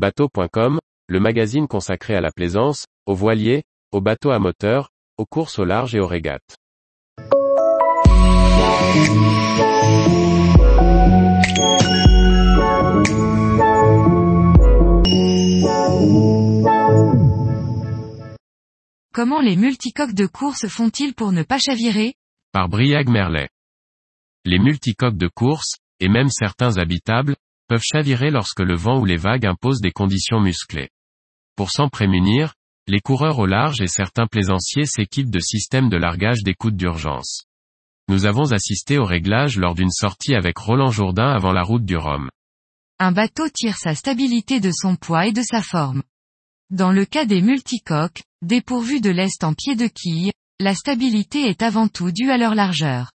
Bateau.com, le magazine consacré à la plaisance, aux voiliers, aux bateaux à moteur, aux courses au large et aux régates. Comment les multicoques de course font-ils pour ne pas chavirer? Par Briag Merlet. Les multicoques de course, et même certains habitables, peuvent chavirer lorsque le vent ou les vagues imposent des conditions musclées. Pour s'en prémunir, les coureurs au large et certains plaisanciers s'équipent de systèmes de largage d'écoute d'urgence. Nous avons assisté au réglage lors d'une sortie avec Roland Jourdain avant la route du Rhum. Un bateau tire sa stabilité de son poids et de sa forme. Dans le cas des multicoques, dépourvus de lest en pied de quille, la stabilité est avant tout due à leur largeur.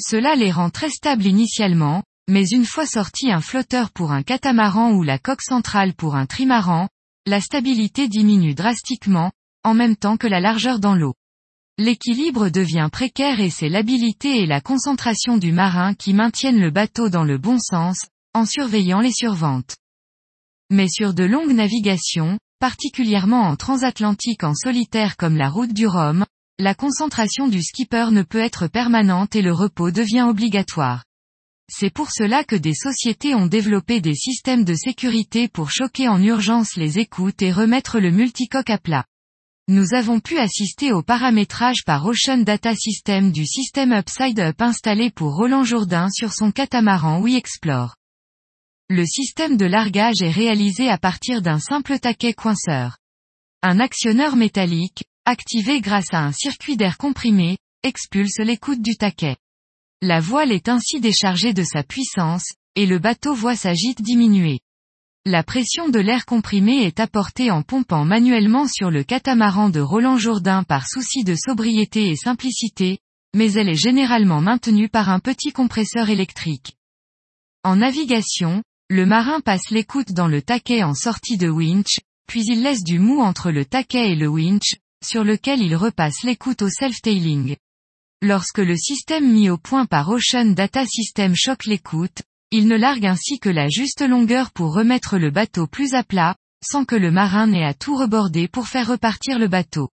Cela les rend très stables initialement, mais une fois sorti un flotteur pour un catamaran ou la coque centrale pour un trimaran, la stabilité diminue drastiquement, en même temps que la largeur dans l'eau. L'équilibre devient précaire et c'est l'habilité et la concentration du marin qui maintiennent le bateau dans le bon sens, en surveillant les surventes. Mais sur de longues navigations, particulièrement en transatlantique en solitaire comme la route du Rhum, la concentration du skipper ne peut être permanente et le repos devient obligatoire. C'est pour cela que des sociétés ont développé des systèmes de sécurité pour choquer en urgence les écoutes et remettre le multicoque à plat. Nous avons pu assister au paramétrage par Ocean Data System du système Upside Up installé pour Roland Jourdain sur son catamaran We Explore. Le système de largage est réalisé à partir d'un simple taquet coinceur. Un actionneur métallique, activé grâce à un circuit d'air comprimé, expulse l'écoute du taquet. La voile est ainsi déchargée de sa puissance, et le bateau voit sa gîte diminuer. La pression de l'air comprimé est apportée en pompant manuellement sur le catamaran de Roland Jourdain par souci de sobriété et simplicité, mais elle est généralement maintenue par un petit compresseur électrique. En navigation, le marin passe l'écoute dans le taquet en sortie de winch, puis il laisse du mou entre le taquet et le winch, sur lequel il repasse l'écoute au self-tailing. Lorsque le système mis au point par Ocean Data System choque l'écoute, il ne largue ainsi que la juste longueur pour remettre le bateau plus à plat, sans que le marin n'ait à tout reborder pour faire repartir le bateau.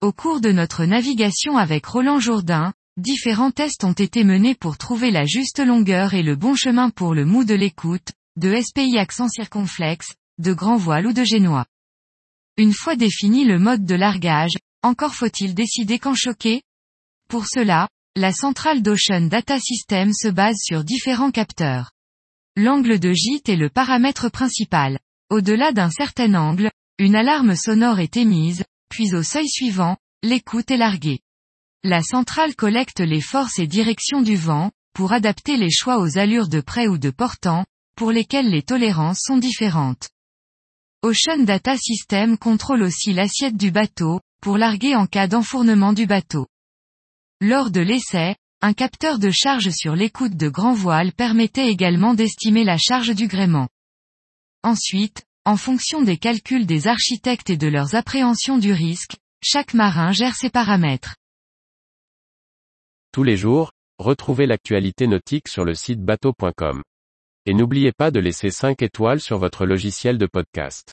Au cours de notre navigation avec Roland Jourdain, Différents tests ont été menés pour trouver la juste longueur et le bon chemin pour le mou de l'écoute, de SPI accent circonflexe, de grand voile ou de génois. Une fois défini le mode de largage, encore faut-il décider quand choquer Pour cela, la centrale d'Ocean Data System se base sur différents capteurs. L'angle de gîte est le paramètre principal. Au-delà d'un certain angle, une alarme sonore est émise, puis au seuil suivant, l'écoute est larguée. La centrale collecte les forces et directions du vent, pour adapter les choix aux allures de près ou de portant, pour lesquelles les tolérances sont différentes. Ocean Data System contrôle aussi l'assiette du bateau, pour larguer en cas d'enfournement du bateau. Lors de l'essai, un capteur de charge sur l'écoute de grand voile permettait également d'estimer la charge du gréement. Ensuite, en fonction des calculs des architectes et de leurs appréhensions du risque, chaque marin gère ses paramètres. Tous les jours, retrouvez l'actualité nautique sur le site bateau.com. Et n'oubliez pas de laisser 5 étoiles sur votre logiciel de podcast.